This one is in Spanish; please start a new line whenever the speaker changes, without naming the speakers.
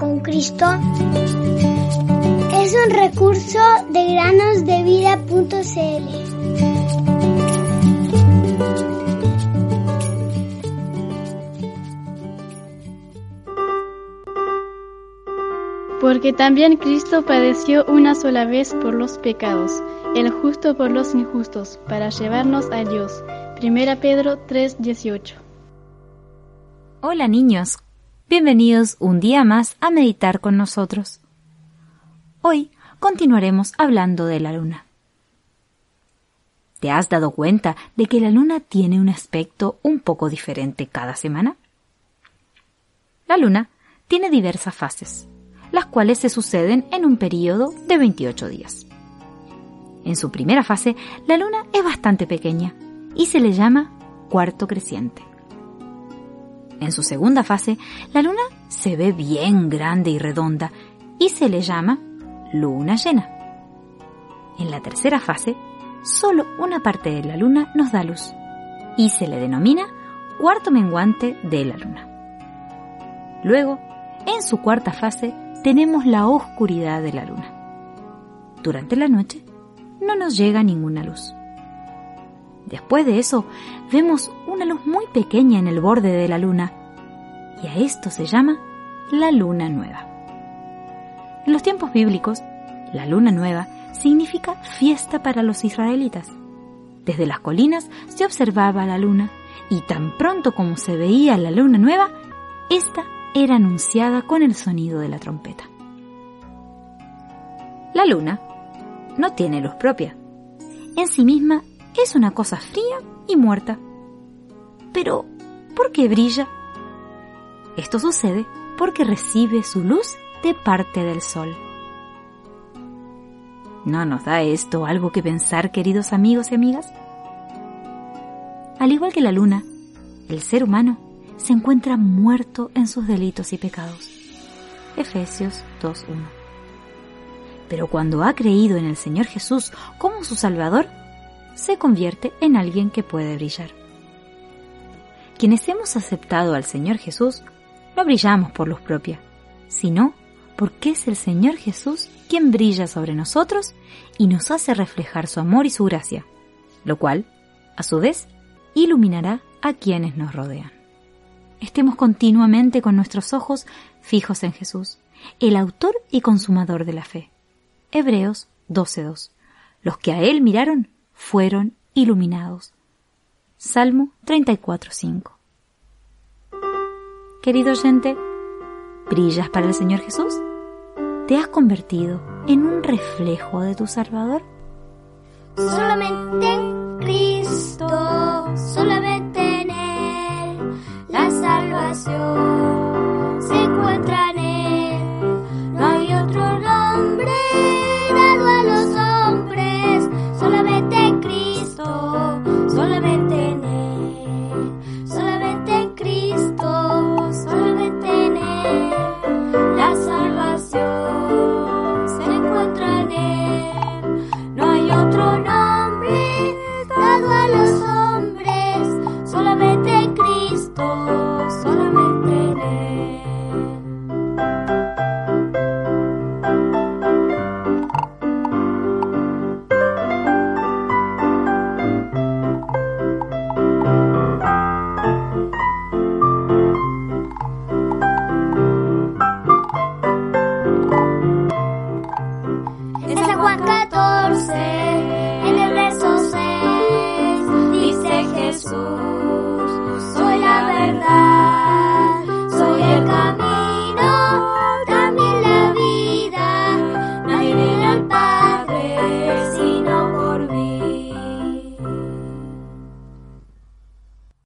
con Cristo es un recurso de granosdevida.cl.
Porque también Cristo padeció una sola vez por los pecados, el justo por los injustos, para llevarnos a Dios. Primera Pedro 3:18.
Hola niños, bienvenidos un día más a meditar con nosotros. Hoy continuaremos hablando de la luna. ¿Te has dado cuenta de que la luna tiene un aspecto un poco diferente cada semana? La luna tiene diversas fases, las cuales se suceden en un periodo de 28 días. En su primera fase, la luna es bastante pequeña y se le llama cuarto creciente. En su segunda fase, la luna se ve bien grande y redonda y se le llama luna llena. En la tercera fase, solo una parte de la luna nos da luz y se le denomina cuarto menguante de la luna. Luego, en su cuarta fase, tenemos la oscuridad de la luna. Durante la noche no nos llega ninguna luz. Después de eso, vemos una luz muy pequeña en el borde de la luna, y a esto se llama la luna nueva. En los tiempos bíblicos, la luna nueva significa fiesta para los israelitas. Desde las colinas se observaba la luna y tan pronto como se veía la luna nueva, esta era anunciada con el sonido de la trompeta. La luna no tiene luz propia. En sí misma es una cosa fría y muerta. Pero, ¿por qué brilla? Esto sucede porque recibe su luz de parte del sol. ¿No nos da esto algo que pensar, queridos amigos y amigas? Al igual que la luna, el ser humano se encuentra muerto en sus delitos y pecados. Efesios 2.1. Pero cuando ha creído en el Señor Jesús como su Salvador, se convierte en alguien que puede brillar. Quienes hemos aceptado al Señor Jesús, no brillamos por luz propia, sino porque es el Señor Jesús quien brilla sobre nosotros y nos hace reflejar su amor y su gracia, lo cual, a su vez, iluminará a quienes nos rodean. Estemos continuamente con nuestros ojos fijos en Jesús, el autor y consumador de la fe. Hebreos 12.2. Los que a Él miraron fueron iluminados. Salmo 34.5. Querido oyente, ¿brillas para el Señor Jesús? ¿Te has convertido en un reflejo de tu Salvador?
Solamente en Cristo, solamente soul.